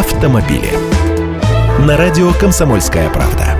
автомобили. На радио «Комсомольская правда».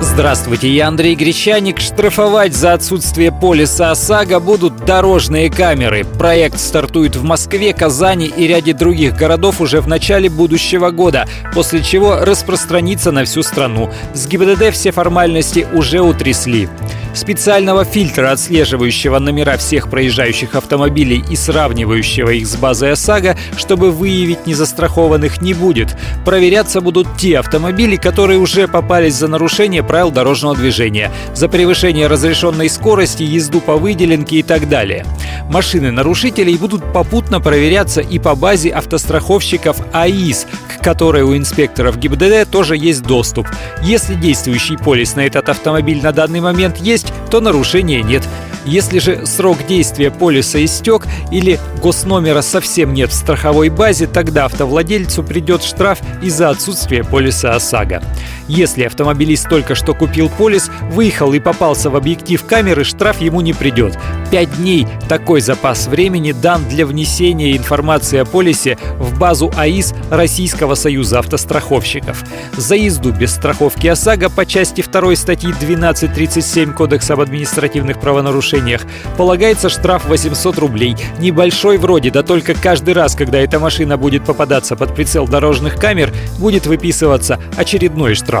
Здравствуйте, я Андрей Гречаник. Штрафовать за отсутствие полиса ОСАГО будут дорожные камеры. Проект стартует в Москве, Казани и ряде других городов уже в начале будущего года, после чего распространится на всю страну. С ГИБДД все формальности уже утрясли. Специального фильтра, отслеживающего номера всех проезжающих автомобилей и сравнивающего их с базой ОСАГО, чтобы выявить незастрахованных, не будет. Проверяться будут те автомобили, которые уже попались за нарушение правил дорожного движения, за превышение разрешенной скорости, езду по выделенке и так далее. Машины нарушителей будут попутно проверяться и по базе автостраховщиков АИС, которой у инспекторов ГИБДД тоже есть доступ. Если действующий полис на этот автомобиль на данный момент есть, то нарушения нет. Если же срок действия полиса истек или госномера совсем нет в страховой базе, тогда автовладельцу придет штраф из-за отсутствия полиса ОСАГО. Если автомобилист только что купил полис, выехал и попался в объектив камеры, штраф ему не придет. Пять дней такой запас времени дан для внесения информации о полисе в базу АИС Российского союза автостраховщиков. За езду без страховки ОСАГО по части 2 статьи 1237 Кодекса об административных правонарушениях полагается штраф 800 рублей. Небольшой вроде, да только каждый раз, когда эта машина будет попадаться под прицел дорожных камер, будет выписываться очередной штраф.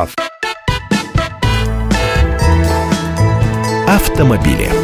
Автомобили.